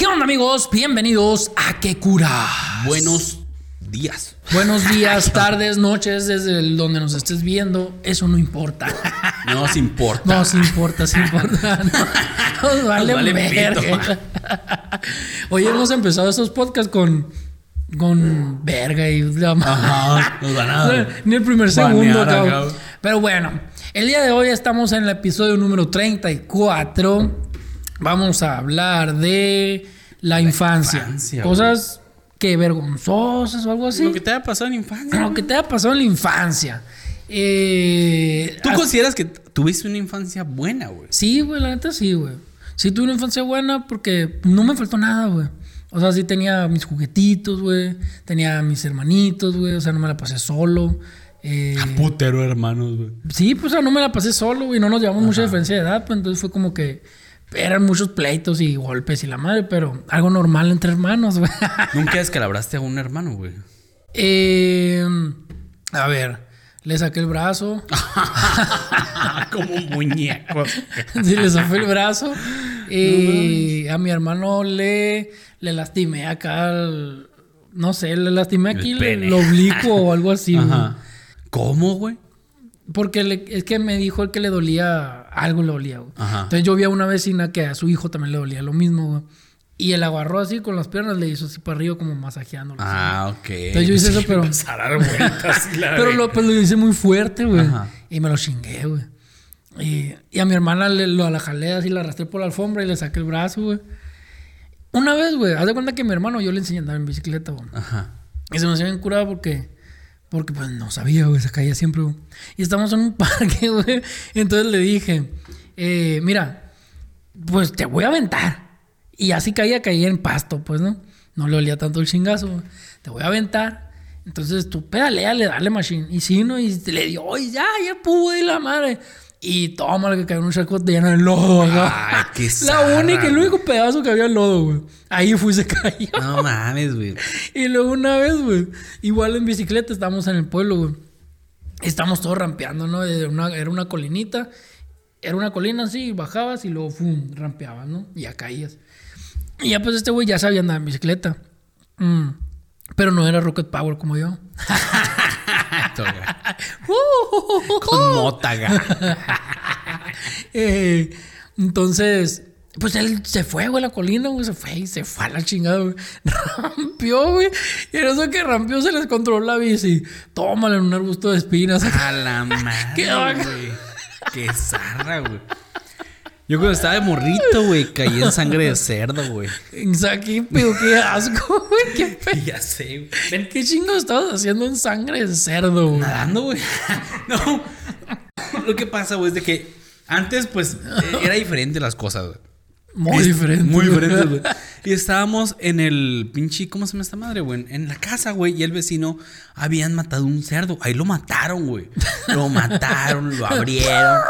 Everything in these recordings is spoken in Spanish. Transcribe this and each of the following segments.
¿Qué onda amigos? Bienvenidos a ¿Qué cura? Buenos días. Buenos días, tardes, noches, desde el donde nos estés viendo. Eso no importa. No nos importa. No, sí importa, sí importa. No, nos vale, vale verga. Hoy hemos empezado estos podcasts con, con verga y la Ajá, nos van a Ni el primer segundo, cabrón. Pero bueno, el día de hoy estamos en el episodio número 34. Vamos a hablar de la, infancia. infancia, Cosas que vergonzosas o algo así. Lo que te haya pasado en infancia. Lo que te haya pasado en la infancia. Eh, ¿Tú consideras que tuviste una infancia buena, güey? Sí, güey, la neta sí, güey. Sí tuve una infancia buena porque no me faltó nada, güey. O sea, sí tenía mis juguetitos, güey. Tenía mis hermanitos, güey. O sea, no me la pasé solo. Eh, Putero, hermanos, güey. sí, pues o sea, no me la pasé solo, güey. No nos llevamos mucha diferencia de edad, pues entonces fue como que eran muchos pleitos y golpes y la madre, pero algo normal entre hermanos, güey. Nunca descalabraste a un hermano, güey. Eh, a ver, le saqué el brazo. Como un muñeco. Sí, le zafé el brazo. Y a mi hermano le, le lastimé acá. el- no sé, le lastimé aquí el, oblicuo o algo así. güey. ¿Cómo, güey? Porque le- es que me dijo el que le dolía, algo le dolía. güey. Ajá. Entonces yo vi a una vecina que a su hijo también le dolía lo mismo. güey. Y él agarró así con las piernas, le hizo así para arriba como masajeándolo. así. Ah, ok. Entonces yo hice eso, pero- a dar vueltas Pero lo, pues lo hice muy fuerte, güey. Ajá. Y me lo chingué, güey. Y, y a mi hermana le, lo, la jalé así, la arrastré por la alfombra y le saqué el brazo, güey. Una vez, güey, haz de cuenta que mi hermano yo le enseñé a andar en bicicleta, güey. Ajá. Y se me hacía bien curado porque, porque pues no sabía, güey, se caía siempre. Y estamos en un parque, güey. Entonces le dije, eh, mira, pues te voy a aventar. Y así caía, caía en pasto, pues, ¿no? No le olía tanto el chingazo, güey. Te voy a aventar. Entonces tú pedaleale, dale machine. Y sí, ¿no? Y le dio, y ya, ya pude, la madre. Y toma, que cayó en un charco lleno de lodo, acá. Ay, qué La única, el único pedazo que había lodo, güey. Ahí fui y se cayó. No mames, güey. Y luego una vez, güey, igual en bicicleta estábamos en el pueblo, güey. Estamos todos rampeando, ¿no? Era una, era una colinita. Era una colina así, bajabas y luego, ¡fum! rampeabas, ¿no? Y ya caías. Y ya pues este güey ya sabía andar en bicicleta. Mm. Pero no era Rocket Power como yo. Con mótaga. Eh, entonces, pues él se fue, güey, a la colina, güey, se fue y se fue a la chingada, güey. Rampió, güey. Y en eso que rampió se les controló la bici. Tómale en un arbusto de espinas. A la madre, güey. Qué zarra, güey. Yo cuando estaba de morrito, güey, caí en sangre de cerdo, güey. Qué pedo, qué asco, güey. Qué pedo. Ya sé, güey. Ven, ¿Qué chingo estabas haciendo en sangre de cerdo, güey? nadando, güey. No. Lo que pasa, güey, es de que antes, pues, era diferente las cosas, güey. Muy diferente. Muy diferente, güey. Y estábamos en el pinche, ¿cómo se llama esta madre, güey? En la casa, güey. Y el vecino habían matado un cerdo. Ahí lo mataron, güey. Lo mataron, lo abrieron.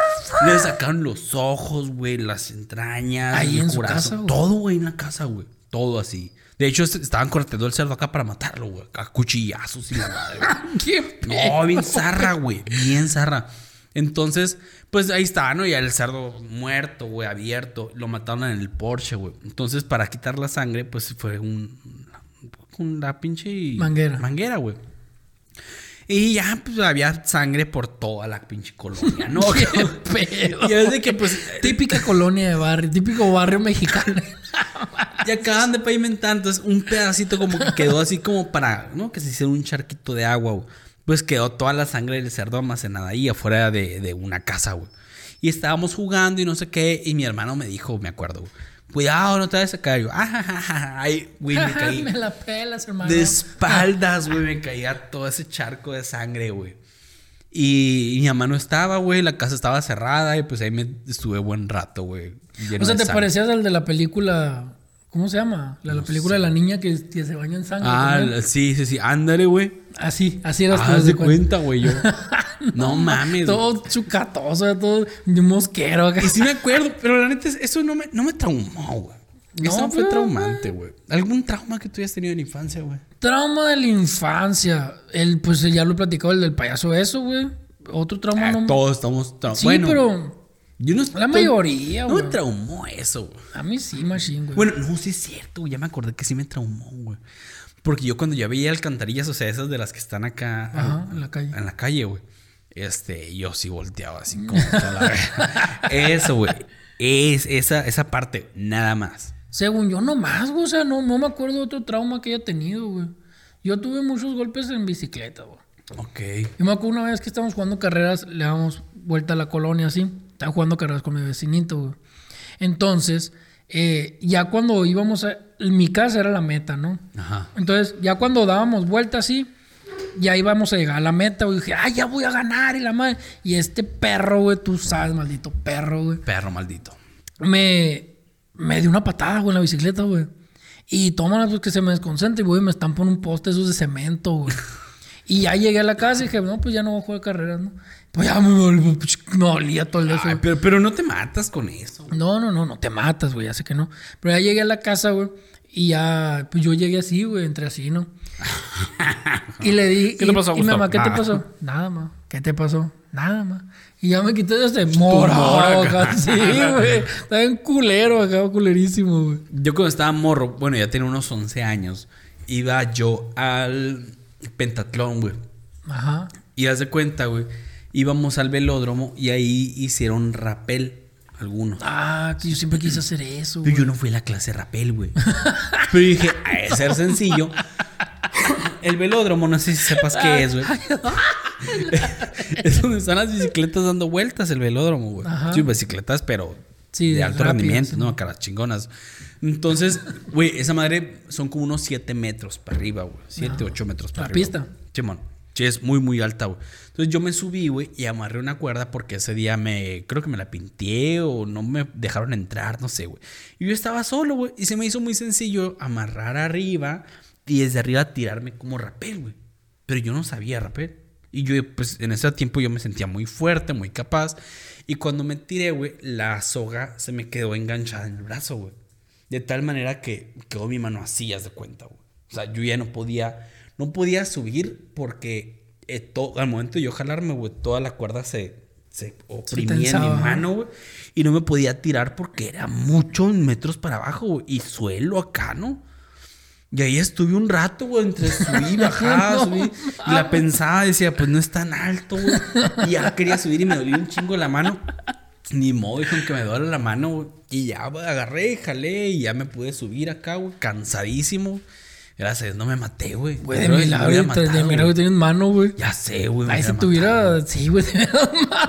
Le sacaron los ojos, güey, las entrañas. Ahí el en su casa, güey. Todo, güey, en la casa, güey. Todo así. De hecho, est- estaban cortando el cerdo acá para matarlo, güey. A cuchillazos y la madre, güey. ¿Qué? No, bien zarra, güey. Bien zarra. Entonces, pues ahí está, ¿no? Ya el cerdo muerto, güey, abierto. Lo mataron en el Porsche, güey. Entonces, para quitar la sangre, pues fue un. Con la pinche. Manguera. Manguera, güey. Y ya, pues había sangre por toda la pinche colonia, ¿no? ¿Qué pedo? y es de que, pues. Típica colonia de barrio, típico barrio mexicano. Y acaban de pavimentar, entonces un pedacito como que quedó así como para, ¿no? Que se hiciera un charquito de agua, güey. Pues quedó toda la sangre del cerdo almacenada ahí afuera de, de una casa, güey. Y estábamos jugando y no sé qué, y mi hermano me dijo, me acuerdo, güey, cuidado, no te vayas a caer. Yo, ah, ja, ja, ja". Ay, güey, me caí. Me la pelas, hermano. De espaldas, güey, me caía todo ese charco de sangre, güey. Y, y mi mamá no estaba, güey, la casa estaba cerrada y pues ahí me estuve buen rato, güey. O sea, ¿te parecías al de la película? ¿Cómo se llama? La, la película de la niña que, que se baña en sangre. Ah, también. sí, sí, sí, ándale, güey. Así, así eras tú, Haz haz de cuenta. güey, yo. no mames. güey. Todo chucatoso, todo de mosquero acá. Y sí me acuerdo, pero la neta, eso no me, no me traumó, güey. No, eso no fue traumante, güey. ¿Algún trauma que tú hayas tenido en la infancia, güey? Trauma de la infancia. El, pues ya lo he platicado, el del payaso eso, güey. Otro trauma Ah, no. todos estamos traumados. Sí, bueno, pero. Yo no La mayoría, No me güey. traumó eso, güey. A mí sí, machine, güey. Bueno, no, sí es cierto, güey. Ya me acordé que sí me traumó, güey. Porque yo cuando ya veía alcantarillas, o sea, esas de las que están acá Ajá, en la calle. en la calle, güey. Este, yo sí volteaba así como toda la. Eso, güey. Es esa, esa parte, nada más. Según yo, no más, güey. O sea, no, no me acuerdo de otro trauma que haya tenido, güey. Yo tuve muchos golpes en bicicleta, güey. Ok. Yo me acuerdo una vez que estábamos jugando carreras, le damos vuelta a la colonia así. Estaba jugando carreras con mi vecinito, güey. Entonces, eh, ya cuando íbamos a. Mi casa era la meta, ¿no? Ajá. Entonces, ya cuando dábamos vuelta así, ya íbamos a llegar a la meta, güey. Dije, ay, ya voy a ganar y la madre. Y este perro, güey, tú sabes, maldito perro, güey. Perro maldito. Me, me dio una patada, güey, en la bicicleta, güey. Y tómala, pues que se me desconcentre, güey, me estampo en un poste esos de cemento, güey. Y ya llegué a la casa y dije, no, pues ya no voy a jugar carreras, ¿no? Pues ya me, dol- me dolía todo el eso. Ay, pero, pero no te matas con eso. No, no, no, no te matas, güey, ya sé que no. Pero ya llegué a la casa, güey, y ya, pues yo llegué así, güey, entre así, ¿no? Y le di. ¿Qué y, te pasó, y Gustavo? mamá, ¿qué te pasó? Nada, ma. ¿Qué te pasó? Nada, ma. Y ya me quité desde morado, mora acá. acá, sí, güey. Estaba en culero acá, culerísimo, güey. Yo cuando estaba morro, bueno, ya tenía unos 11 años, iba yo al pentatlón, güey. Ajá. Y haz de cuenta, güey, íbamos al velódromo y ahí hicieron rapel algunos. Ah, que yo siempre quise hacer eso, Pero güey. yo no fui a la clase rapel, güey. Pero dije, a ser sencillo. El velódromo, no sé si sepas qué es, güey. es donde están las bicicletas dando vueltas, el velódromo, güey. Ajá. Sí, bicicletas, pero Sí, de alto rendimiento, sí. ¿no? Caras chingonas. Entonces, güey, esa madre son como unos 7 metros para arriba, güey. 7, 8 metros para La arriba. pista. güey. Simón. Sí, es muy, muy alta, güey. Entonces yo me subí, güey, y amarré una cuerda porque ese día me. Creo que me la pinté o no me dejaron entrar, no sé, güey. Y yo estaba solo, güey. Y se me hizo muy sencillo amarrar arriba y desde arriba tirarme como rapel, güey. Pero yo no sabía rapel. Y yo, pues en ese tiempo yo me sentía muy fuerte, muy capaz. Y cuando me tiré, güey, la soga se me quedó enganchada en el brazo, güey. De tal manera que quedó mi mano así, haz de cuenta, güey. O sea, yo ya no podía, no podía subir porque eh, to- al momento de yo jalarme, güey, toda la cuerda se, se oprimía en mi mano, güey. Y no me podía tirar porque era muchos metros para abajo, güey. Y suelo acá, ¿no? Y ahí estuve un rato, güey, entre subir y bajar, No subir. Y la pensaba, decía, pues no es tan alto, güey. Y ya quería subir y me dolía un chingo la mano. Ni modo, dijo que me duele la mano, güey. Y ya, güey, agarré, jalé y ya me pude subir acá, güey, cansadísimo. Gracias, a Dios, no me maté, güey. Güey, de que güey. tienes mano, güey. Ya sé, güey. Ahí si tuviera. Sí, güey, te.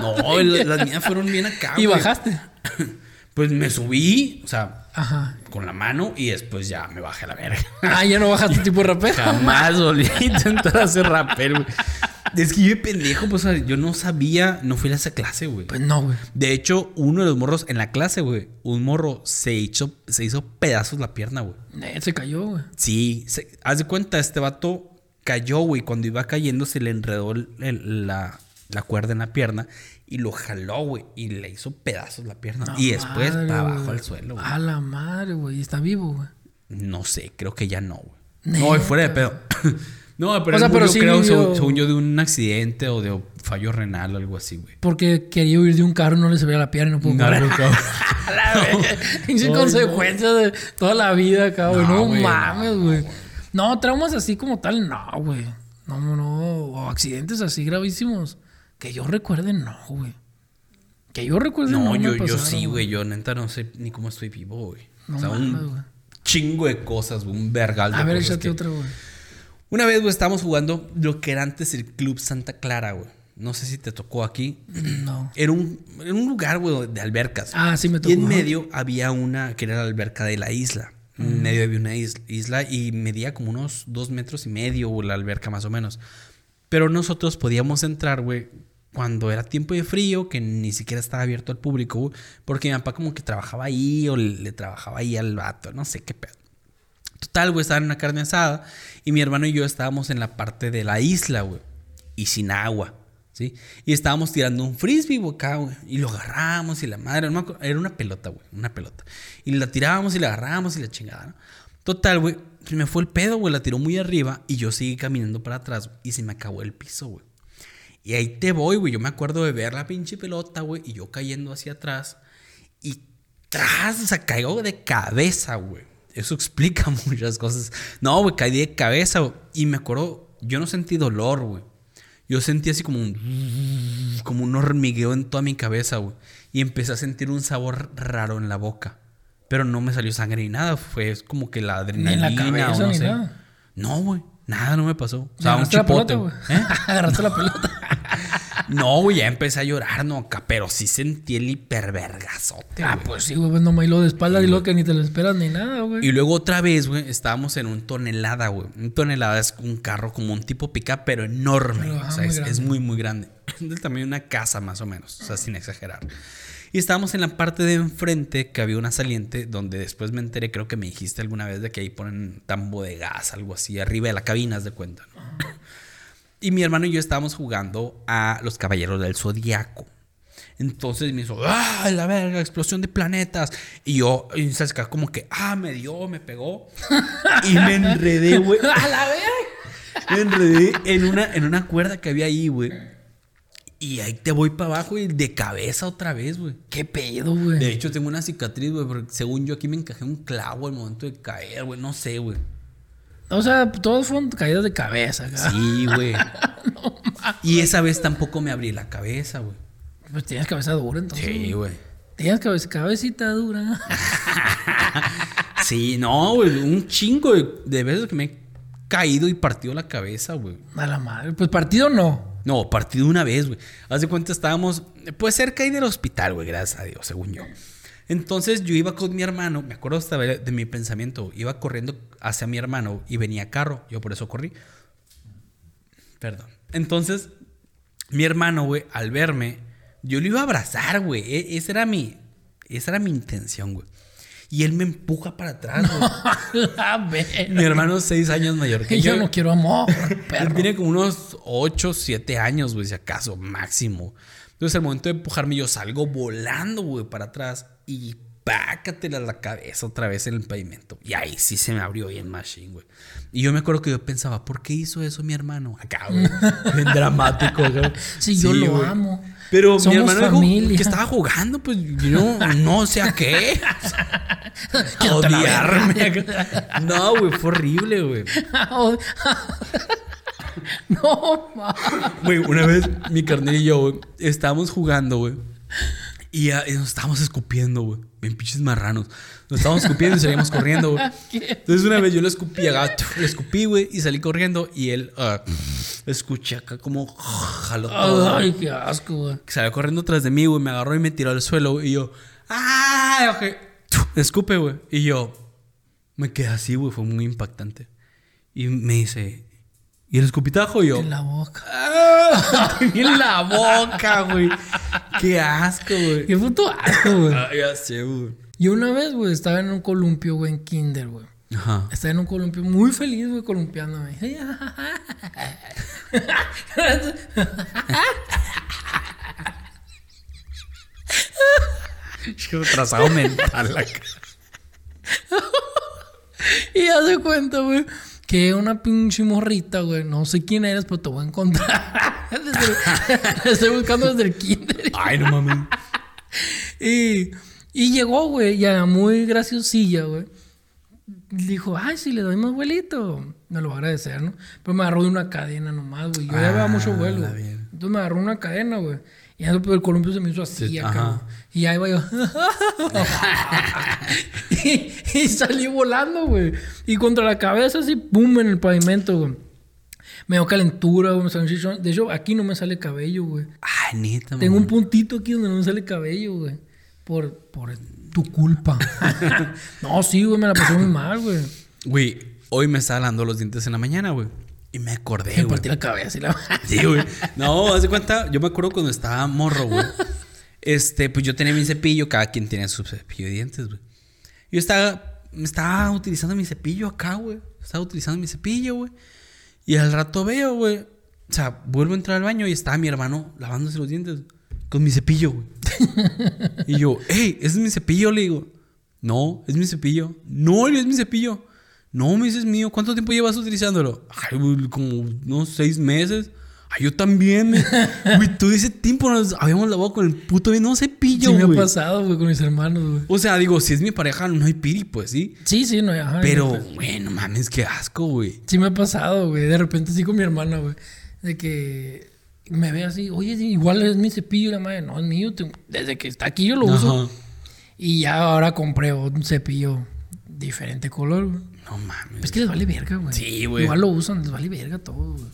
No, las mías fueron bien acá, Y güey. bajaste. Pues me subí, o sea, Ajá. con la mano y después ya me bajé a la verga. Ah, ya no bajaste tipo rapero. Jamás volví a intentar hacer rapel, güey. Es que yo de pendejo, pues, yo no sabía, no fui a esa clase, güey. Pues no, güey. De hecho, uno de los morros en la clase, güey, un morro se hizo, se hizo pedazos la pierna, güey. Eh, Se cayó, güey. Sí, se- haz de cuenta, este vato cayó, güey. Cuando iba cayendo se le enredó el- el- la, la cuerda en la pierna y lo jaló, güey. Y le hizo pedazos la pierna. No y después madre, para abajo al suelo, güey. A la madre, güey. Y está vivo, güey. No sé, creo que ya no, güey. No, y fuera de pedo. no, pero, O sea, él pero murió, sí creo, vivió- según, según yo, de un accidente o de fallo renal o algo así, güey. Porque quería huir de un carro y no le se veía la pierna y no pudo No, correr. no, cabrón. Sin Ay, consecuencias de toda la vida güey. No, No, mames, güey. No, traumas así como tal, no, güey. No, no. O accidentes así gravísimos. Que yo recuerde, no, güey. Que yo recuerde, no. No, yo, yo sí, güey. Yo neta no sé ni cómo estoy vivo, güey. No o sea, mames, un güey. chingo de cosas, güey. Un vergal de A ver, cosas échate que- otra, güey. Una vez, güey, estábamos jugando lo que era antes el Club Santa Clara, güey. No sé si te tocó aquí. No. Era un, era un lugar, güey, de albercas. Ah, sí me tocó. Y en medio había una que era la alberca de la isla. En medio había una is- isla y medía como unos dos metros y medio, güey, la alberca más o menos. Pero nosotros podíamos entrar, güey, cuando era tiempo de frío, que ni siquiera estaba abierto al público, porque mi papá como que trabajaba ahí o le, trabajaba ahí al vato, no sé qué pedo. Total, güey, estaba en una carne asada y mi hermano y yo estábamos en la parte de la isla, güey, y sin agua, ¿sí? Y estábamos tirando un frisbee, güey, güey, y lo agarramos y la madre, no acuerdo, era una pelota, güey, una pelota. Y la tirábamos y la agarramos y la chingada, ¿no? Total, güey, me fue el pedo, güey, la tiró muy arriba y yo seguí caminando para atrás y se me acabó el piso, güey. Y ahí te voy, güey. Yo me acuerdo de ver la pinche pelota, güey, y yo cayendo hacia atrás. Y tras, o sea, caigo de cabeza, güey. Eso explica muchas cosas. No, güey, caí de cabeza, güey. Y me acuerdo, yo no sentí dolor, güey. Yo sentí así como un, como un hormigueo en toda mi cabeza, güey. Y empecé a sentir un sabor raro en la boca. Pero no me salió sangre ni nada. Fue como que la Ni en adrenalina la cabeza o no ni sé. nada. No, güey. Nada, no me pasó. O sea, un chipote. güey. ¿Eh? Agarraste la pelota. No, güey, ya empecé a llorar, no, pero sí sentí el hipervergazote. Ah, güey. pues sí, güey, no me hilo de espalda y lo que ni te lo esperas ni nada, güey. Y luego otra vez, güey, estábamos en un tonelada, güey. Un tonelada es un carro como un tipo pica, pero enorme. Pero, o sea, muy es, muy, muy grande. Es de una casa, más o menos. O sea, sin exagerar. Y estábamos en la parte de enfrente que había una saliente donde después me enteré, creo que me dijiste alguna vez de que ahí ponen tambo de gas, algo así, arriba de la cabina, haz de cuenta. ¿no? Y mi hermano y yo estábamos jugando a los Caballeros del Zodiaco. Entonces me hizo, ¡ah, la verga! Explosión de planetas. Y yo, y se acercaba como que, ¡ah, me dio, me pegó! Y me enredé, güey. ¡A la verga! Me enredé en una, en una cuerda que había ahí, güey. Y ahí te voy para abajo y de cabeza otra vez, güey. ¿Qué pedo, güey? De hecho, tengo una cicatriz, güey, porque según yo aquí me encajé un clavo al momento de caer, güey. No sé, güey. O sea, todos fueron caídas de cabeza, acá. Sí, güey. y esa vez tampoco me abrí la cabeza, güey. Pues tienes cabeza dura, entonces. Sí, güey. Tienes cabeza, cabecita dura. Sí, no, güey. Un chingo de, de veces que me he caído y partido la cabeza, güey. A la madre. Pues partido no. No, partido una vez, güey. Haz de cuenta, estábamos, pues cerca ahí del hospital, güey, gracias a Dios, según yo. Entonces yo iba con mi hermano, me acuerdo hasta de, de mi pensamiento, iba corriendo hacia mi hermano y venía carro, yo por eso corrí. Perdón. Entonces, mi hermano, güey, al verme, yo lo iba a abrazar, güey. E- esa era mi, esa era mi intención, güey. Y él me empuja para atrás, ver. mi hermano es seis años mayor que yo yo. no quiero amor, Él perro. tiene como unos 8, 7 años, güey, si acaso, máximo. Entonces, al momento de empujarme, yo salgo volando, güey, para atrás y pácatela la cabeza otra vez en el pavimento. Y ahí sí se me abrió bien machine, güey. Y yo me acuerdo que yo pensaba, ¿por qué hizo eso mi hermano? Acá, güey. Bien dramático, güey. Sí, yo lo güey. amo. Pero mi hermano dijo que estaba jugando, pues yo no sé a qué. Odiarme. No, güey, fue horrible, güey. no, ma. Güey, una vez mi carnal y yo, güey, estábamos jugando, güey. Y, nos estábamos escupiendo, güey. Bien pinches marranos. Nos estábamos escupiendo y salíamos corriendo, güey. Entonces una vez yo lo escupí, acá, le escupí, güey, y salí corriendo. Y él, ah, escuché acá como jaló todo. Ay, qué asco, güey. Salió corriendo tras de mí, güey, me agarró y me tiró al suelo, güey. Y yo, ¡ah! Ok. Escupe, güey. Y yo, me quedé así, güey, fue muy impactante. Y me dice, ¿y el escupitajo? Y yo, En la boca. ¡Ah! En la boca, güey. Qué asco, güey. Qué puto asco, güey. Ah, ya sé, güey. Yo una vez, güey, estaba en un columpio, güey, en kinder, güey. Ajá. Estaba en un columpio muy feliz, güey, columpiándome. Qué retrasado mental acá. y haz de cuenta, güey, que una pinche morrita, güey. No sé quién eres, pero te voy a encontrar. Desde- estoy buscando desde el kinder. Ay, no mames. Y, y llegó, güey, ya muy graciosilla, güey. Dijo, ay, si le doy más vuelito, me lo va a agradecer, ¿no? Pero me agarró de una cadena nomás, güey. Yo ya Ah, mucho vuelo. güey. bien. Entonces me agarró una cadena, güey. Y el columpio se me hizo así Sí, acá. Y ahí va yo. y, y salí volando, güey. Y contra la cabeza, así, pum, en el pavimento, güey. Me dio calentura, güey. me salió un chichón. De hecho, aquí no me sale cabello, güey. Ay, neta, Tengo un puntito aquí donde no me sale cabello, güey. Por, por tu culpa. no, sí, güey, me la pasé muy mal, güey. Güey, hoy me estaba lavando los dientes en la mañana, güey. Y me acordé, Me partí la cabeza y la... Sí, güey. No, haz de cuenta, yo me acuerdo cuando estaba morro, güey. Este, pues yo tenía mi cepillo, cada quien tiene su cepillo de dientes, güey. Yo estaba, estaba utilizando mi cepillo acá, güey. Estaba utilizando mi cepillo, güey. Y al rato veo, güey. O sea, vuelvo a entrar al baño y estaba mi hermano lavándose los dientes con mi cepillo, güey. y yo, hey, ¿ese es mi cepillo? Le digo, no, es mi cepillo. No, es mi cepillo. No, me dices mío. ¿Cuánto tiempo llevas utilizándolo? Ay, como unos seis meses. Ah, yo también, me- güey. Todo ese tiempo nos habíamos lavado con el puto mismo cepillo, Sí me ha güey. pasado, güey, con mis hermanos, güey. O sea, digo, si es mi pareja, no hay piri, pues sí. Sí, sí, no, ajá, Pero, no, güey, no mames, qué asco, güey. Sí me ha pasado, güey. De repente sí con mi hermana, güey. De que me ve así, oye, igual es mi cepillo, la madre, no, es mío. te- Desde que está aquí yo lo uso. Y ya ahora compré un cepillo diferente color, güey. No mames. Es que les vale verga, güey. Sí, güey. Igual lo usan, les vale verga todo, güey.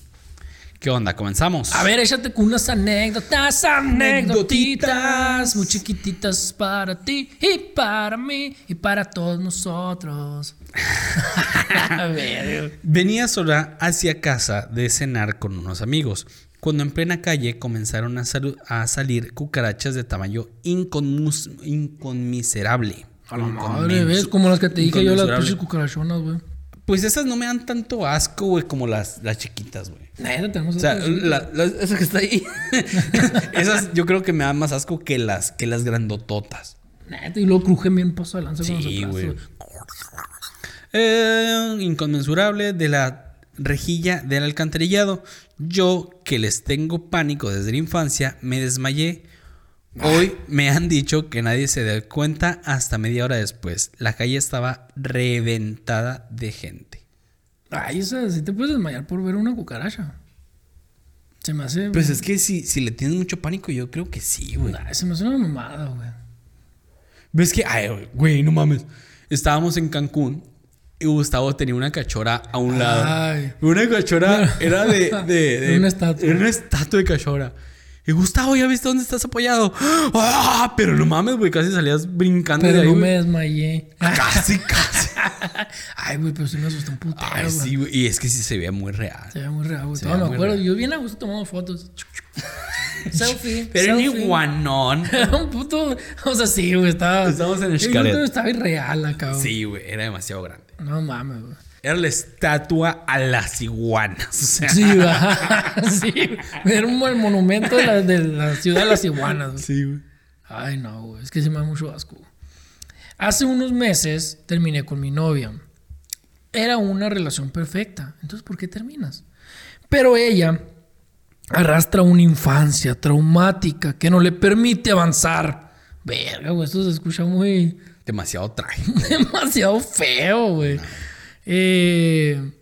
¿Qué onda? ¿Comenzamos? A ver, échate con unas anécdotas, anécdotitas, muy chiquititas para ti y para mí y para todos nosotros. A ver, Venía sola hacia casa de cenar con unos amigos, cuando en plena calle comenzaron a, a salir cucarachas de tamaño inconmiserable. A la madre, ¿ves? Como las que te dije yo, las pinches cucarachonas, güey. Pues esas no me dan tanto asco, güey, como las, las chiquitas, güey. Neta, tenemos O sea, la- la- esa que está ahí. esas yo creo que me dan más asco que las, que las grandototas. Neta, y luego crujen bien paso de lanza con Sí, nosotros, güey. güey. Eh, inconmensurable de la rejilla del alcantarillado. Yo, que les tengo pánico desde la infancia, me desmayé. Hoy me han dicho que nadie se dio cuenta hasta media hora después. La calle estaba reventada de gente. Ay, esa, sí te puedes desmayar por ver una cucaracha. Se me hace. Pues es que si, si le tienes mucho pánico, yo creo que sí, güey. Ay, se me hace una mamada, güey. ¿Ves que, ay, güey, no mames? Estábamos en Cancún y Gustavo tenía una cachora a un lado. Ay. Una cachora era de, de, de- Era una estatua. Era una estatua de cachora. Y Gustavo, ¿ya viste dónde estás apoyado? ¡Ah! Pero no mames, güey, casi salías brincando Pero de ahí, no me desmayé. Casi, casi. Ay, güey, pero sí me asustó un putero, Ay, sí, güey. Y es que sí se veía muy real. Se ve muy real, güey. Ve me acuerdo. real. Yo bien a gusto tomando fotos. selfie. Pero un selfie. iguanón. Era un puto. O sea, sí, güey. Estaba. Estábamos en el puto Estaba irreal acá, güey. Sí, güey, era demasiado grande. No mames, güey. Era la estatua a las iguanas. O sea, Sí, sí. Era un el monumento de la, de la ciudad de las iguanas, sí, güey. Ay, no, güey. Es que se me da mucho asco. Hace unos meses terminé con mi novia. Era una relación perfecta. Entonces, ¿por qué terminas? Pero ella arrastra una infancia traumática que no le permite avanzar. Verga, güey. Esto se escucha muy... Demasiado traje. demasiado feo, güey. Eh,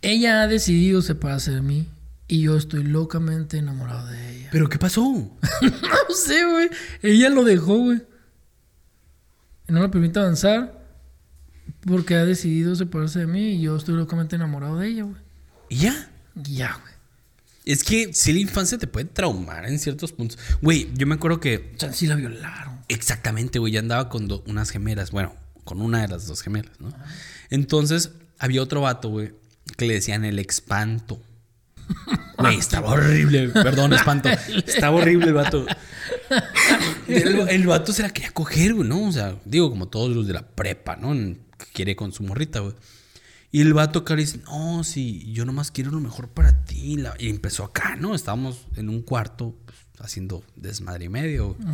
ella ha decidido separarse de mí y yo estoy locamente enamorado de ella. ¿Pero qué pasó? No sé, güey. Ella lo dejó, güey. No le permite avanzar porque ha decidido separarse de mí y yo estoy locamente enamorado de ella, güey. ¿Y ya? Ya, güey. Es que si la infancia te puede traumar en ciertos puntos. Güey, yo me acuerdo que O sea, sí la violaron. exactamente, güey, ya andaba con unas gemelas. Bueno, con una de las dos gemelas, ¿no? Entonces, había otro vato, güey, que le decían el espanto. Güey, estaba horrible. Perdón, espanto. Estaba horrible el vato. El, el vato se la quería coger, güey, ¿no? O sea, digo, como todos los de la prepa, ¿no? Que quiere con su morrita, güey. Y el vato acá le dice, no, sí, yo nomás quiero lo mejor para ti. Y empezó acá, ¿no? Estábamos en un cuarto pues, haciendo desmadre y medio. güey.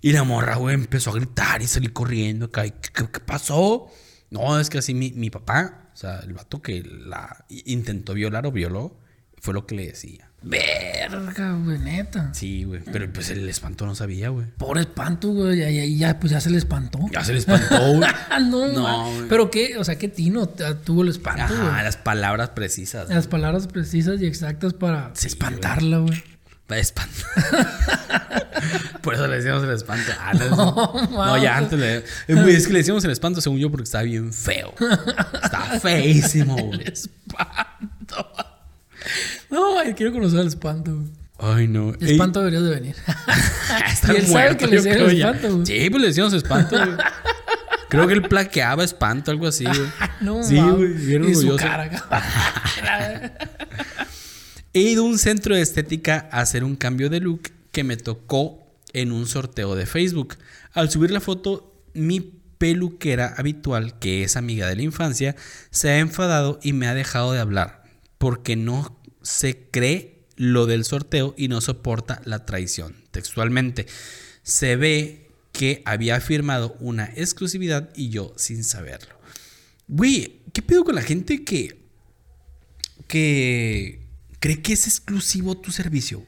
Y la morra, güey, empezó a gritar y salir corriendo acá. ¿Y ¿Qué, qué- qué pasó? No, es que así mi, mi papá, o sea, el vato que la intentó violar o violó, fue lo que le decía. Verga, güey, neta. Sí, güey. Pero pues el espanto no sabía, güey. Pobre espanto, güey. Ya, ya, ya, pues ya se le espantó. Ya se le espantó, güey. Ah, no, No, güey. Pero qué, o sea, qué tino tuvo el espanto, güey. Ajá, las palabras precisas. Las palabras precisas y exactas para Sí, espantarla, güey. Espanto. Por eso le decíamos el espanto. Ah, no, no, ya mames. antes le. Eh, es que le decíamos el espanto según yo porque estaba bien feo. Estaba feísimo, güey. Espanto. No, ay, quiero conocer el espanto, güey. Ay, no. El espanto deberías de venir. Está Y él sabe muerto, que le el ya. espanto, güey. Sí, pues le decíamos espanto, güey. Creo que él plaqueaba espanto, algo así, güey. No, sí, güey, bien Y su orgulloso. cara. He ido a un centro de estética a hacer un cambio de look que me tocó en un sorteo de Facebook. Al subir la foto, mi peluquera habitual, que es amiga de la infancia, se ha enfadado y me ha dejado de hablar porque no se cree lo del sorteo y no soporta la traición. Textualmente, se ve que había firmado una exclusividad y yo sin saberlo. Güey, ¿qué pedo con la gente que que cree que es exclusivo tu servicio.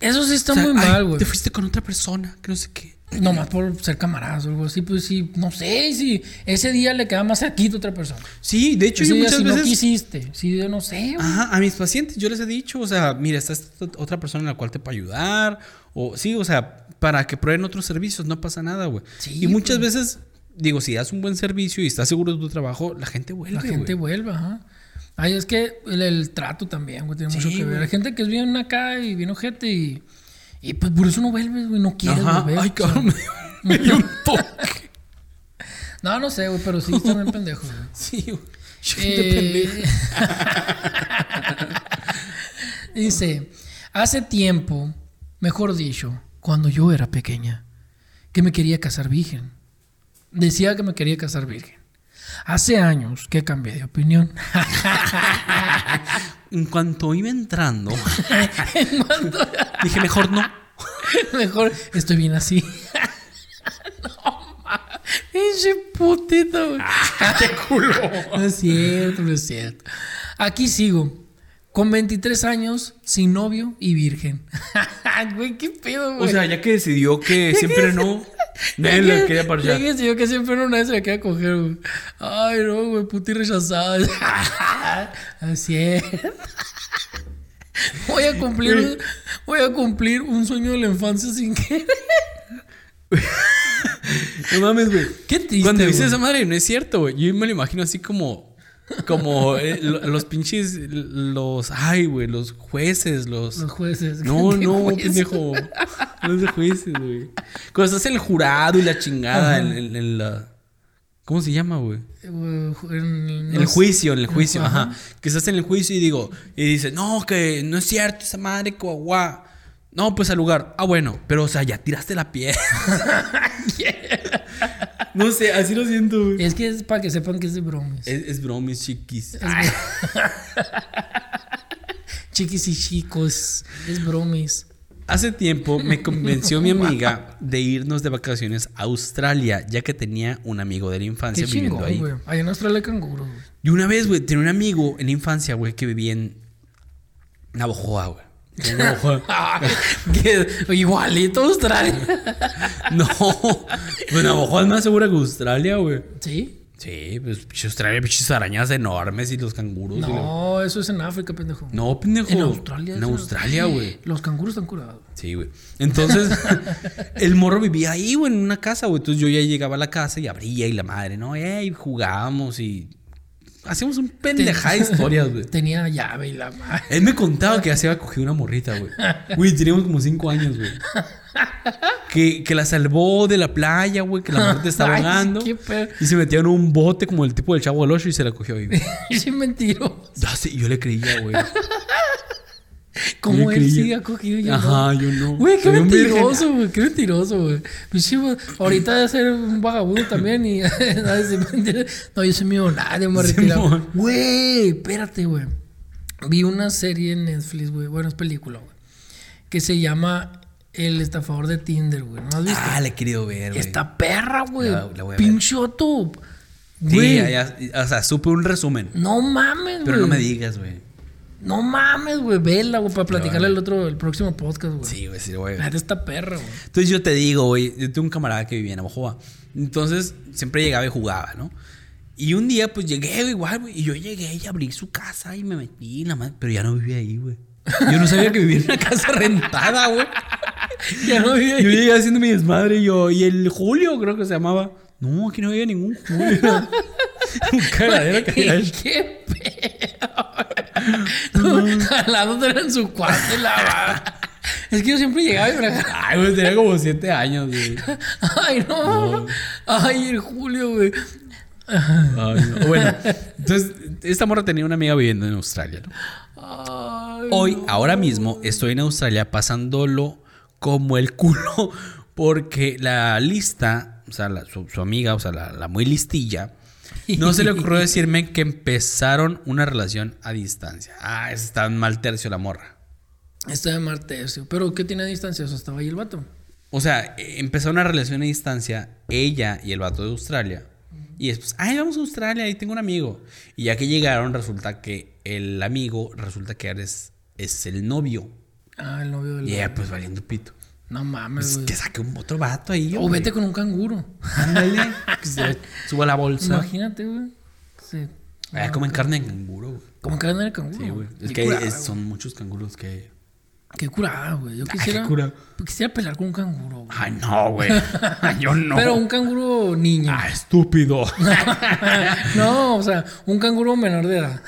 Eso sí está O sea, muy ay, mal, güey. Te fuiste con otra persona, que no sé qué. Nomás por ser camaradas o algo así, pues sí, no sé si ese día le queda más cerquita a otra persona. Sí, de hecho, Ese yo día muchas si veces. no quisiste, si yo no sé, güey. Ajá, a mis pacientes yo les he dicho, o sea, mira, está esta otra persona en la cual te puede ayudar, o sí, o sea, para que prueben otros servicios, no pasa nada, güey. Sí, y muchas pues. veces, digo, si das un buen servicio y estás seguro de tu trabajo, la gente vuelve, La gente güey. vuelve, ajá. Ay, es que el, el trato también, güey, tiene Sí, mucho que ver. Hay gente que es bien acá y bien ojete y, y pues por eso no vuelves, güey, no quieres Ajá, volver. ay, cabrón, me dio, un toque. No, no sé, güey, pero sí están bien pendejos, güey. Sí, güey. Gente Eh. Dice, hace tiempo, mejor dicho, cuando yo era pequeña, que me quería casar virgen. Decía que me quería casar virgen. Hace años que cambié de opinión. En cuanto iba entrando, dije, mejor no. Mejor estoy bien así. no. Pinche putito, güey. ¡Qué culo! No es cierto, no es cierto. Aquí sigo. Con 23 años, sin novio y virgen. Güey, qué pedo, güey. O sea, ya que decidió que siempre no, le quería parchar. que yo que siempre no nadie se la quería coger, güey. Ay, no, güey, puti rechazada. Así es. Voy a cumplir, voy a cumplir un sueño de la infancia sin querer. No mames, güey. Qué triste, Cuando güey. dice esa madre, no es cierto, güey. Yo me lo imagino así como. Como eh, lo- los pinches. Los. Ay, güey. Los jueces, los. Los jueces. no, ¿Qué no, jueces? pendejo. De jueces, güey. Cuando estás en el jurado y la chingada, en, en- en la. ¿Cómo se llama, güey? Güey, en- el juicio, en el juicio, Ajá. ajá. Que estás en el juicio y digo, y dice, no, que no es cierto, esa madre, coagua. No, pues al lugar. Ah, bueno, pero o sea, ya tiraste la piedra. no sé, así lo siento, güey. Es que es para que sepan que es de bromas. Es, es bromis, chiquis. Chiquis y chicos. Es bromis. Hace tiempo me convenció mi amiga de irnos de vacaciones a Australia, ya que tenía un amigo de la Qué infancia viviendo chingón, ahí. Allá en Australia hay canguros. Y una vez, güey, tenía un amigo en la infancia, güey, que vivía en Navajoa, güey. Igualito Australia. No, pues Navajo es más segura que Australia, güey. ¿Sí? Sí, pues Australia, pinches arañas enormes y los canguros. la- No, eso es en África, pendejo. No, pendejo. En Australia. En eso- Australia, güey. Los canguros están curados. Sí, güey. Entonces, el morro vivía ahí, güey, en una casa, güey. Entonces yo ya llegaba a la casa y abría y la madre, ¿no? Y jugábamos y hacíamos un pendejada de historias, güey. Tenía llave y la madre. Él me contaba que ya se había cogido una morrita, güey. Güey, teníamos como cinco años, güey. Que, que la salvó de la playa, güey, que la morrita estaba ahogando. qué pedo. Y se metió en un bote como el tipo del chavo del ocho y se la cogió ahí, güey. Es mentiroso. Ya sé, yo le creía, güey. Como él creía. sí ha cogido yo Ajá, no. yo no. Güey, qué mentiroso, güey. Qué mentiroso, güey. Pinche, güey, ahorita debe ser un vagabundo también y... no, yo soy millonario, me. Simón. Güey, espérate, güey. Vi una serie en Netflix, güey. Bueno, es película, güey. Que se llama El estafador de Tinder, güey. ¿No has visto? Ah, le he querido ver, güey. Esta perra, güey. La- la voy a ver. Pinche vato. Sí, Güey. ya- ya- o sea, supe un resumen. No mames, güey. Pero no me digas, güey. No mames, güey. Vela, güey, para platicarle el otro, el próximo podcast, güey. Sí, güey, sí, lo voy a ver. Neta, esta perra, güey. Entonces yo te digo, güey, yo tengo un camarada que vivía en Navajoa. Entonces siempre llegaba y jugaba, ¿no? Y un día, pues llegué, güey, igual, güey. Y yo llegué y abrí su casa y me metí, la madre. Pero ya no vivía ahí, güey. Yo no sabía que vivía en una casa rentada, güey. Ya no vive Yo ahí. llegué haciendo mi desmadre y yo, y el Julio, creo que se llamaba. No, aquí no había ningún Julio. un cagadero que. ¿Qué pedo? Jalándote en su cuarto y la va. Es que yo siempre llegaba y me la Ay, güey, tenía como siete años, güey. Ay, no. Ay, el Julio, güey. Ay, no. Bueno, entonces, esta morra tenía una amiga viviendo en Australia, ¿no? Ay, Hoy, ahora mismo, estoy en Australia pasándolo como el culo porque la lista, o sea, la- su, su amiga, o sea, la, la muy listilla, no se le ocurrió decirme que empezaron una relación a distancia. Ah, está en mal tercio la morra. Está de martercio. ¿Pero qué tiene a distancia? O sea, estaba ahí el vato. O sea, empezó una relación a distancia, ella y el vato de Australia. Y después, ay, vamos a Australia, ahí tengo un amigo. Y ya que llegaron, resulta que el amigo, resulta que eres es el novio. Ah, el novio del. Y ella, pues valiendo pito. No mames, Pues güey. que saque un otro vato ahí. O vete con un canguro. Ándale. que se suba la bolsa. Imagínate, güey. Sí. Ah, comen carne de canguro, güey. Como carne de canguro. Sí, güey. Es que curada, es- son muchos canguros que. Qué curada, güey. Yo Ah, quisiera. qué cura. Quisiera pelear con un canguro, güey. Ay, no, güey. Yo no. Pero un canguro niño. Ah, estúpido. no, o sea, un canguro menor de edad.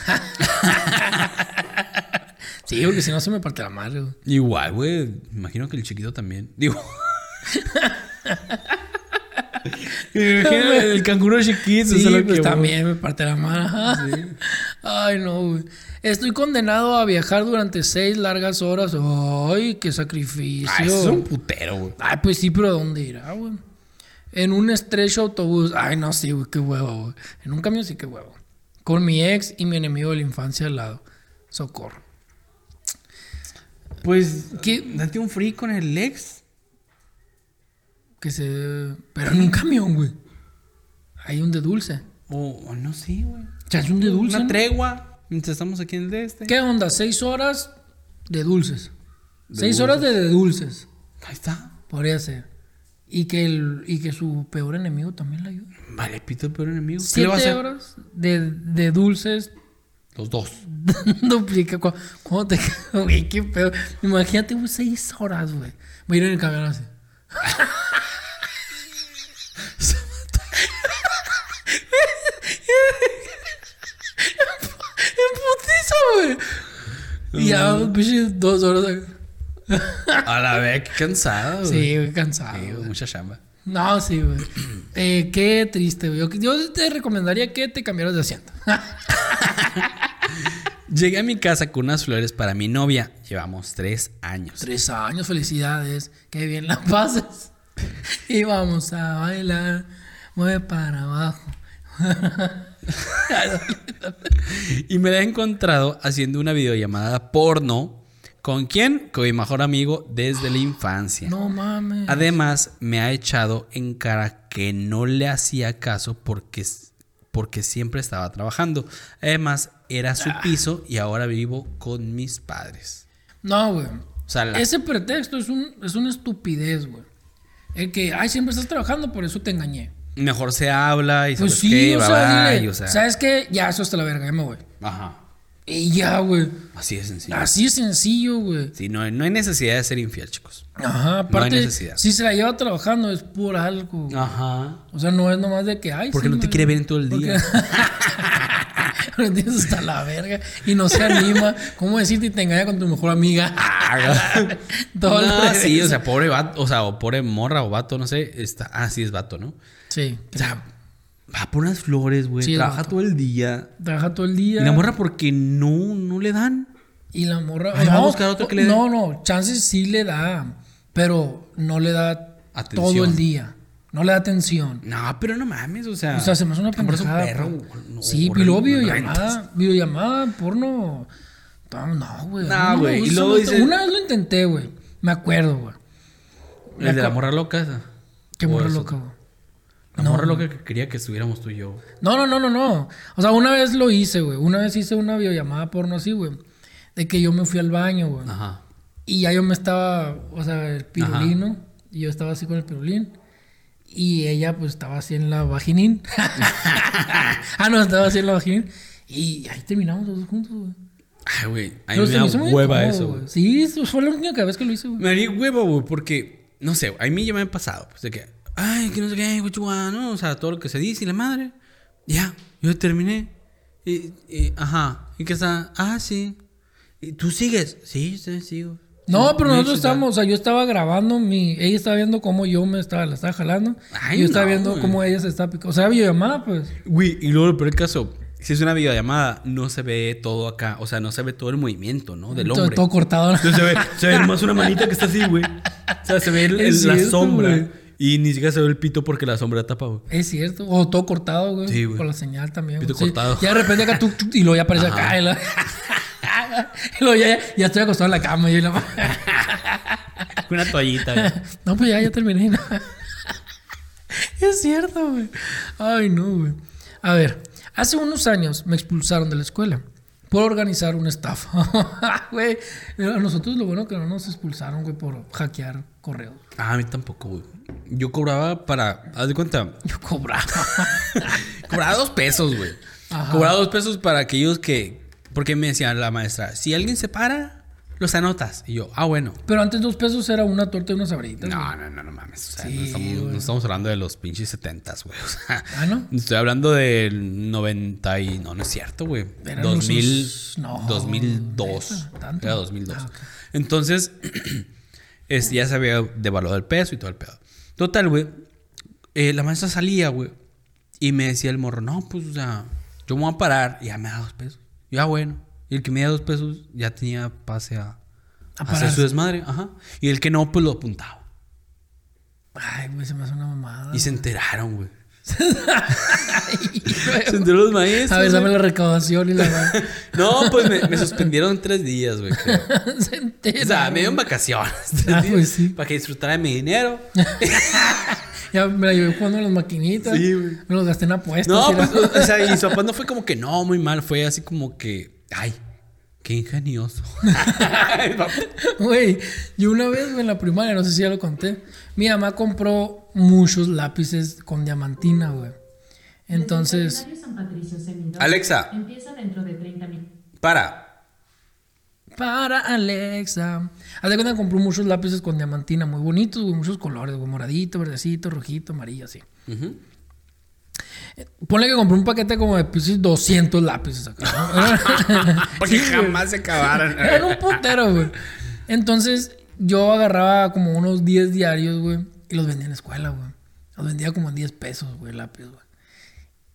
Sí, porque si no se me parte la madre, güey. Igual, güey. Me imagino que el chiquito también. Digo. El canguro chiquito. Sí, solo pues que, también me parte la mano. Ay, no, güey. Estoy condenado a viajar durante seis largas horas. Ay, qué sacrificio. Ah, eso es un putero, güey. Ay, pues sí, pero ¿a dónde irá, güey? En un estrecho autobús. Ay, no, sí, güey, qué huevo, güey. En un camión sí, qué huevo. Con mi ex y mi enemigo de la infancia al lado. Socorro. Pues, ¿Qué? date un free con el ex. Que se. Pero en un camión, güey. Hay un de dulce. O, o no sé, güey. Ya es un de dulce. Una ¿no? tregua. Mientras estamos aquí en el de este. ¿Qué onda? Seis horas de dulces. De Seis horas de, de dulces. Ahí está. Podría ser. Y que, el, y que su peor enemigo también le ayude. Vale, pito, enemigo. ¿Qué le va a Siete hacer? horas de, de dulces. Los dos. Duplica. cu- ¿Cómo te Güey, qué pedo. Imagínate, güey, seis horas, güey. Voy a ir en el camión así. En putiza, güey. Y ya, pinche, dos horas. A la vez, qué cansado, güey. Sí, güey, cansado. Sí, mucha chamba. No, sí, güey. Eh, qué triste, güey. Yo te recomendaría que te cambiaras de asiento. Llegué a mi casa con unas flores para mi novia. Llevamos tres años. Tres años, felicidades. Qué bien la pases. Y vamos a bailar. Mueve para abajo. Y me la he encontrado haciendo una videollamada porno. ¿Con quién? Con mi mejor amigo desde la infancia. No mames. Además, me ha echado en cara que no le hacía caso porque, porque siempre estaba trabajando. Además, era su Ah. piso y ahora vivo con mis padres. No, güey. O sea, la- Ese pretexto es, un, es una estupidez, güey. El que, ay, siempre estás trabajando, por eso te engañé. mejor se habla y Pues sabes sí, qué, o bye sea, bye, dile, o sea, ¿sabes qué? Ya, eso hasta la verga, ya me voy. Ajá. Y ya, güey. Así de sencillo. Así es sencillo, güey. Sí, no, no hay necesidad de ser infiel, chicos. Ajá, aparte, necesidad. si se la lleva trabajando es por algo. Ajá. O sea, no es nomás de que, ay, Porque sí, no te quiere ver en todo el porque- día. Pero tienes hasta la verga y no se anima. ¿Cómo decirte y te engaña con tu mejor amiga? Todo no, sí, o sea, pobre vato, o sea, o pobre morra o vato, no sé, está, ah, sí es vato, ¿no? Sí. O sea, va por unas flores, güey, Sí, trabaja todo el día. Trabaja todo el día. Y la morra porque no, no le dan. Y la morra. Ahí va a buscar otro que le. No, no, chances sí le da. Pero no le da Atención. todo el día. No le da atención. No, pero no mames, o sea. O sea, se me hace una pendejada. perro, no, sí, y luego no videollamada. Videollamada, porno. No, no, güey. No, güey, y luego dice- Una vez lo intenté, güey. Me acuerdo, güey. El de la morra loca. esa. Qué morra loca, güey. No. morra loca que quería que estuviéramos tú y yo. No, no, no, no, no. O sea, una vez lo hice, güey. Una vez hice una videollamada porno así, güey. De que yo me fui al baño, güey. Ajá. Y ya yo me estaba, o sea, el pirulino. Y yo estaba así con el pirulín. Y ella, pues, estaba así en la vaginín. ah, no, estaba así en la vaginín. Y ahí terminamos los dos juntos, güey. Ay, güey. A mí Pero me da hueva incómodo, eso, güey. Sí, fue la única vez que lo hice, güey. Me haría hueva, güey, porque, no sé, a mí ya me ha pasado, pues de que, ay, que no sé qué, ¿no? O sea, todo lo que se dice y la madre. Ya, yo terminé. Y, y, ajá, ¿y qué está? Ah, sí. ¿Y tú sigues? Sí, sí, sigo. No, pero nosotros estábamos, o sea, yo estaba grabando mi. Ella estaba viendo cómo yo me estaba, la estaba jalando. Ay, y yo estaba no, viendo güey. cómo ella se estaba picando. O sea, videollamada, pues. Güey, y luego, pero el caso, si es una videollamada, no se ve todo acá, o sea, no se ve todo el movimiento, ¿no? Del Todo, hombre. todo cortado. Entonces se ve, se ve nomás una manita que está así, güey. O sea, se ve el- Es el- la cierto, sombra. güey. Y ni siquiera se ve el pito porque la sombra tapa, güey. Es cierto. O todo cortado, güey. Sí, güey. Con la señal también. Pito güey. Sí. cortado. Ya de repente acá tú, tú, y luego ya aparece Ajá. acá. Y, la- y luego ya, ya estoy acostado en la cama. Y la... Una toallita, güey. no, pues ya, ya terminé. es cierto, güey. Ay, no, güey. A ver, hace unos años me expulsaron de la escuela por organizar una estafa. Güey, a nosotros lo bueno que no nos expulsaron, güey, por hackear correos. Ah, a mí tampoco, güey. Yo cobraba para. Haz de cuenta. Yo cobraba. cobraba dos pesos, güey. Cobraba dos pesos para aquellos que. Porque me decía la maestra, si alguien se para, los anotas. Y yo, ah, bueno. Pero antes dos pesos era una torta y unas sabritas. No, no, no, no mames. O sea, Sí, no, estamos, no güey. estamos hablando de los pinches setentas, güey. O sea, Ah, ¿no? estoy hablando del 90 y... No, no es cierto, güey. Eran 2000... usos- no, 2002. ¿neta? ¿Tanto? Era 2002. Ah. Entonces, es, ya se había devaluado el peso y todo el pedo. Total, güey. eh, la maestra salía, güey. Y me decía el morro, no, pues, o sea, yo me voy a parar. Y ya me da dos pesos. Ya, bueno. Y el que me da dos pesos ya tenía pase a... A a hacer su desmadre, ajá. Y el que no, pues lo apuntaba. Ay, güey, se me hace una mamada. Y se enteraron, güey. Ay, Se enteraron los maestros. A ver, dame la recaudación y la No, pues me, me suspendieron tres días, güey. Se entera, O sea, me dieron vacaciones. Ah, pues sí. Para que disfrutara de mi dinero. Ya me la llevé jugando en las maquinitas. Sí, güey. Me los gasté en apuestas. No, la- pues, o sea, y su papá no fue como que no, muy mal. Fue así como que, ay, qué ingenioso. Güey, yo una vez güey, en la primaria, no sé si ya lo conté, mi mamá compró muchos lápices con diamantina, güey. Entonces, Alexa. Empieza dentro de 30 minutos. Para. para Alexa. Haz de cuenta que compró muchos lápices con diamantina muy bonitos, güey, muchos colores, güey, moradito, verdecito, rojito, amarillo, así. Ujú. Ponle que compró un paquete como de pinches 200 lápices acá. ¿no? Porque Sí, güey. jamás se acabaran. Eran un putero, güey. Entonces, yo agarraba como unos 10 diarios, güey, y los vendía en la escuela, güey. Los vendía como en 10 pesos, güey, lápiz, güey.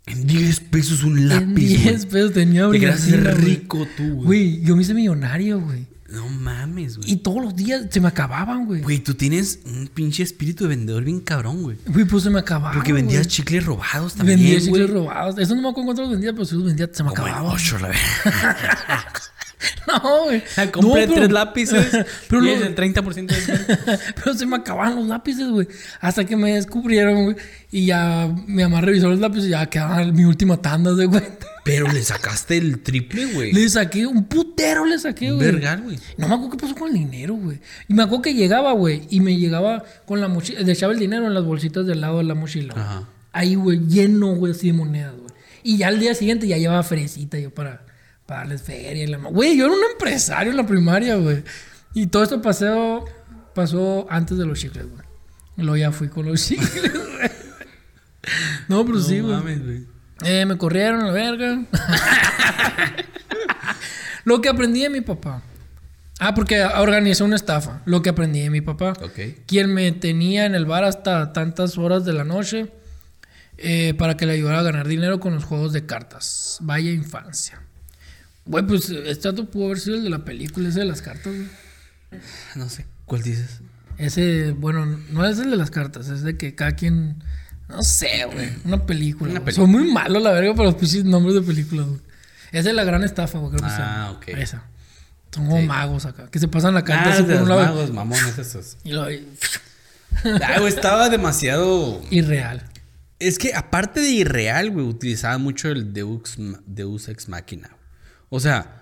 En 10 pesos un En lápiz, 10 pesos tenía Te querías brillantina, ser güey. rico tú, güey. Güey, yo me hice millonario, güey. No mames, Y güey. todos los días se me acababan, güey. Güey, tú tienes un pinche espíritu de vendedor bien cabrón, güey. Güey, pues se me acababan. Porque vendías güey. chicles robados también, Vendía chicles robados. Eso no me acuerdo cuántos los vendía, pero si los vendía, se me Como en acababan. ocho, la verdad. No, güey. Compré No, pero- tres lápices. Pero, y es el 30% de descuento. pero se me acababan los lápices, güey. Hasta que me descubrieron, güey. Y ya mi mamá revisó los lápices y ya quedaba mi última tanda de güey. Pero le sacaste el triple, güey. Le saqué, un putero le saqué, güey. Vergal, güey. No me acuerdo qué pasó con el dinero, güey. Y me acuerdo que llegaba, güey, y me llegaba con la mochila, le echaba el dinero en las bolsitas del lado de la mochila. Ajá. Ahí, güey, lleno, güey, así de monedas, güey. Y ya al día siguiente ya llevaba fresita yo para, para darles feria. y la Güey, yo era un empresario en la primaria, güey. Y todo esto pasó, pasó antes de los chicles, güey. Luego ya fui con los chicles, güey. No, pero sí, no mames, güey. Eh, me corrieron a la verga. Lo que aprendí de mi papá. Ah, porque organizé una estafa. Lo que aprendí de mi papá. Ok. Quien me tenía en el bar hasta tantas horas de la noche eh, para que le ayudara a ganar dinero con los juegos de cartas. Vaya infancia. Güey, pues este dato pudo haber sido el de la película, ese de las cartas, güey. No sé. ¿Cuál dices? Ese, bueno, no es el de las cartas, es de que cada quien. No sé, güey. Una película. Una. Son muy malos, la verga, para los pinches nombres de películas, güey. Esa es la gran estafa, güey, creo que Ah, ok. Esa. Son como Sí. magos acá, que se pasan la carta Ah, así de por un lado. magos, mamones esos. Y lo Ah, güey, estaba demasiado... irreal. Es que aparte de irreal, güey, utilizaban mucho el Deus, Deus Ex Machina. O sea,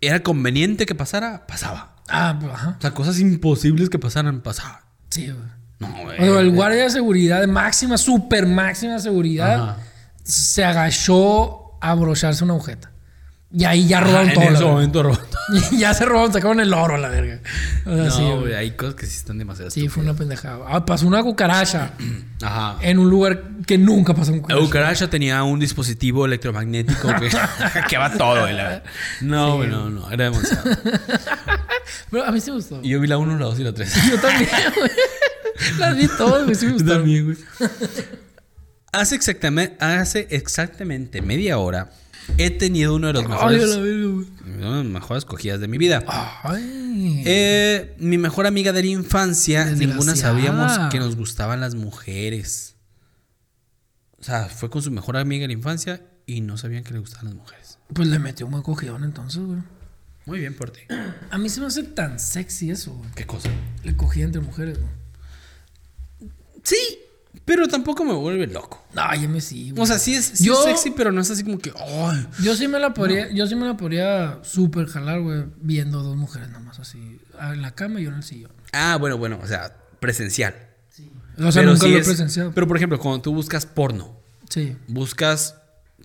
era conveniente que pasara, pasaba. Ah, pues, ajá. O sea, cosas imposibles que pasaran, pasaba. Sí, güey. No, güey. O sea, el guardia de seguridad de máxima, super máxima seguridad, Ajá. se agachó a abrocharse una agujeta. Y ahí ya robaron Ah, todo. En ese momento. Y ya se robaron, sacaron el oro a la verga. O sea, sí, No, güey, hay cosas que sí están demasiado Sí, fue una pendejada. Ah, pasó una cucaracha Ajá. en un lugar que nunca pasó un La cucaracha. cucaracha tenía un dispositivo electromagnético que hackeaba todo. güey, la- No, güey, no, no, era demasiado. Pero a mí sí me gustó. Y yo vi la 1, la 2 y la 3. Yo también, güey. Las vi todas, güey. Sí me Yo gustaron. también, güey. Hace exactamente, hace exactamente media hora he tenido uno de los mejores, a la verga, güey. uno de los mejores cogidas de mi vida. Ay. Eh, mi mejor amiga de la infancia, ninguna sabíamos que nos gustaban las mujeres. O sea, fue con su mejor amiga de la infancia y no sabían que le gustaban las mujeres. Pues le metió un buen cogidón entonces, güey. Muy bien por ti. A mí se me hace tan sexy eso, güey. ¿Qué cosa? Le cogí entre mujeres, güey. Sí, Pero tampoco me vuelve loco. No, ya me sí, güey. O sea, sí es, sí Yo- es sexy, pero no es así como que. "Ay". Yo sí me la podría, yo sí me la podría súper jalar, güey, viendo dos mujeres nomás así. En la cama y yo en el sillón. Ah, bueno, bueno, o sea, presencial. O sea, pero nunca sí lo he es- presenciado. Pero por ejemplo, cuando tú buscas porno, Sí. buscas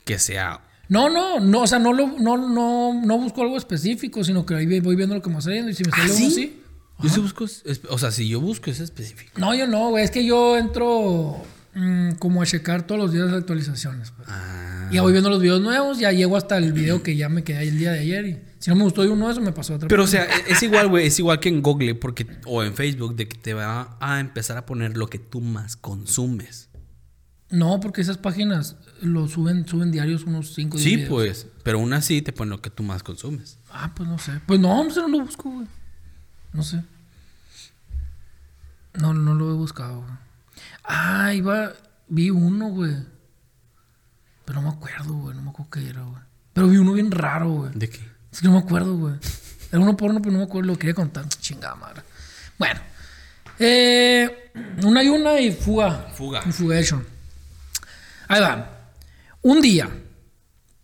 que sea. No, no, no, o sea, no, lo, no, no, no busco algo específico, sino que ahí voy viendo lo que me va saliendo y si me ¿Ah, sale uno sí? así. Yo sí busco. O sea, si yo busco es específico. No, yo no, güey, es que yo entro mm, como a checar todos los días las actualizaciones. pues. Ah. Ya voy viendo los videos nuevos, ya llego hasta el video que ya me quedé ahí el día de ayer y si no me gustó uno de esos me pasó a otra. Pero, o sea, es igual, güey. Es igual que en Google porque, o en Facebook, de que te va a empezar a poner lo que tú más consumes. No, porque esas páginas lo suben, suben diarios unos 5 Sí, pues. Pero aún así te pone lo que tú más consumes. Ah, pues no sé. Pues no, no sé, no lo busco, güey. No sé. No, no lo he buscado, güey. Ah, iba. Vi uno, güey. Pero no me acuerdo, güey. No me acuerdo qué era, güey. Pero vi uno bien raro, güey. ¿De qué? Es que no me acuerdo, güey. Era uno porno, pero no me acuerdo. Lo quería contar. Chingada madre. Bueno. Eh, una y una y fuga. Fuga. Fugation. Ahí va. Un día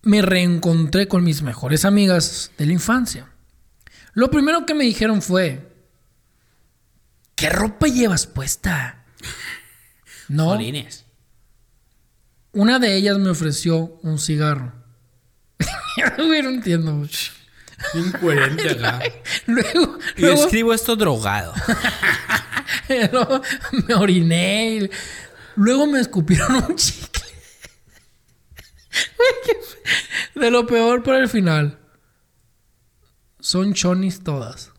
me reencontré con mis mejores amigas de la infancia. Lo primero que me dijeron fue: ¿Qué ropa llevas puesta? No. Jolines. Una de ellas me ofreció un cigarro. No entiendo, güey. Incoherente acá. Luego, Y luego escribo esto drogado. luego me oriné. y- Luego me escupieron un chicle. De lo peor para el final. Son chonis todas.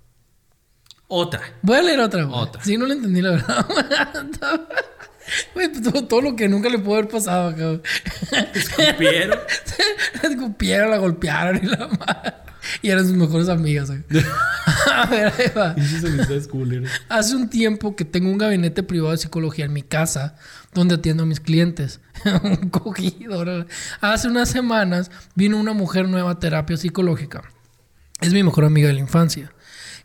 Otra. Voy a leer otra. güey. Otra. Sí, no le entendí la verdad. Güey, todo, todo lo que nunca le pudo haber pasado acá. güey. Escupieron. La escupieron, la golpearon y la madre. Y eran sus mejores amigas. A ver, ahí va. Hace un tiempo que tengo un gabinete privado de psicología en mi casa donde atiendo a mis clientes. un cogido. Hace unas semanas vino una mujer nueva a terapia psicológica. Es mi mejor amiga de la infancia.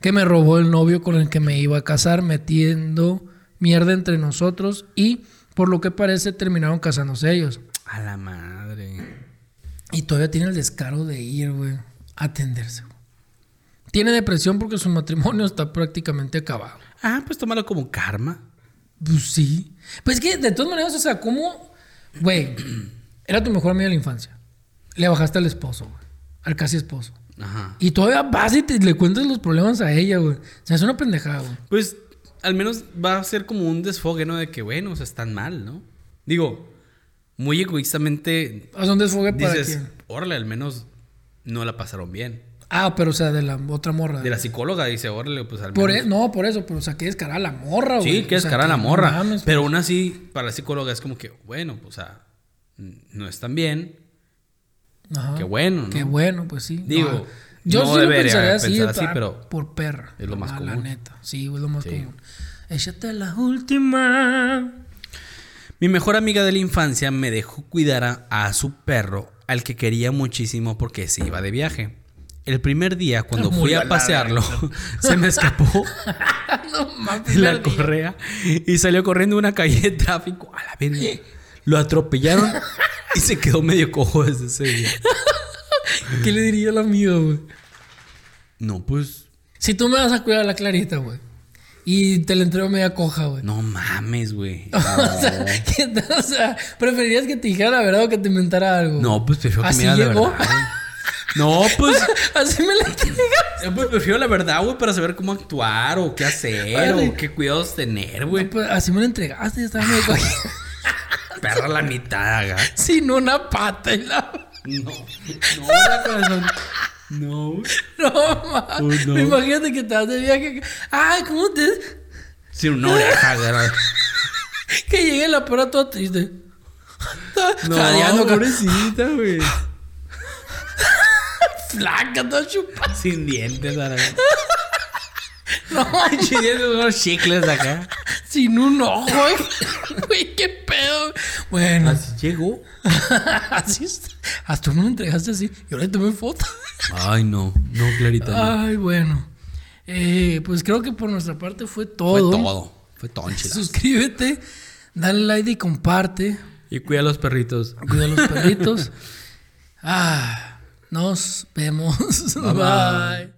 Que me robó el novio con el que me iba a casar metiendo mierda entre nosotros y por lo que parece terminaron casándose ellos. A la madre. Y todavía tiene el descaro de ir, güey, a atenderse. Tiene depresión porque su matrimonio está prácticamente acabado. Ah, pues tómalo como karma. Pues sí. Pues es que de todas maneras, o sea, ¿cómo? Güey, era tu mejor amiga de la infancia. Le bajaste al esposo, güey. Al casi esposo. Ajá. Y todavía vas y te, le cuentas los problemas a ella, güey. O sea, es una pendejada, güey. Pues al menos va a ser como un desfogue, ¿no? De que, bueno, o sea, están mal, ¿no? Digo, muy egoístamente ¿A dónde fue para dices, quién? órale, al menos no la pasaron bien. Ah, pero o sea, de la otra morra. De la psicóloga dice, órale, pues al Por menos. e- no, por eso, pero o sea, que descarada la morra, güey. Sí, que O es sea, la no morra. mames, pero aún así, para la psicóloga es como que, bueno, pues, o sea, no están bien. Ajá. Qué bueno, ¿no? Qué bueno, pues sí. Digo, No, yo no sí lo pensaría así, pensar así, pero por perra. es lo más Ah, La común. neta. Sí, es lo más Sí. común. Échate la última. Mi mejor amiga de la infancia me dejó cuidar a, a su perro, al que quería muchísimo porque se iba de viaje. El primer día, cuando fui a la pasearlo, se me escapó no mames. la correa y salió corriendo una calle de tráfico. A la verga. Lo atropellaron y se quedó medio cojo desde ese día. ¿Qué le diría al amigo, güey? No, pues. Si tú me vas a cuidar a la clarita, güey. Y te la entrego media coja, güey. No mames, güey. o, sea. O sea, preferirías que te dijera la verdad o que te inventara algo. No, pues prefiero que ¿Así me digas la verdad. güey. No, pues. Así me la entregas. eh, pues prefiero la verdad, güey, para saber cómo actuar o qué hacer Ay. o qué cuidados tener, güey. Pues, así me la entregaste, ya estaba medio cogida. Perra la mitad, haga. Sin una pata y la. No, no, la corazón. No. No, ma. Pues no. Imagínate que te vas de viaje. Ay, ¿cómo te.? Sin una oreja, güey. Que llegue la perra toda triste. No, Jadeando pobrecita, güey. Flaca, toda chupada. Sin dientes, ahora. No, Chidiendo unos chicles acá. sin un ojo, güey. Qué pedo. Bueno, Así llegó. así está. Hasta tú me lo entregaste así. Y ahora tomé foto. Ay, no. No, Clarita. no. Ay, bueno. Eh, pues creo que por nuestra parte fue Fue todo. todo. Fue tonchila. Suscríbete, Dale like y comparte. Y cuida a los perritos. Cuida a los perritos. ah, nos vemos. Bye, bye. bye.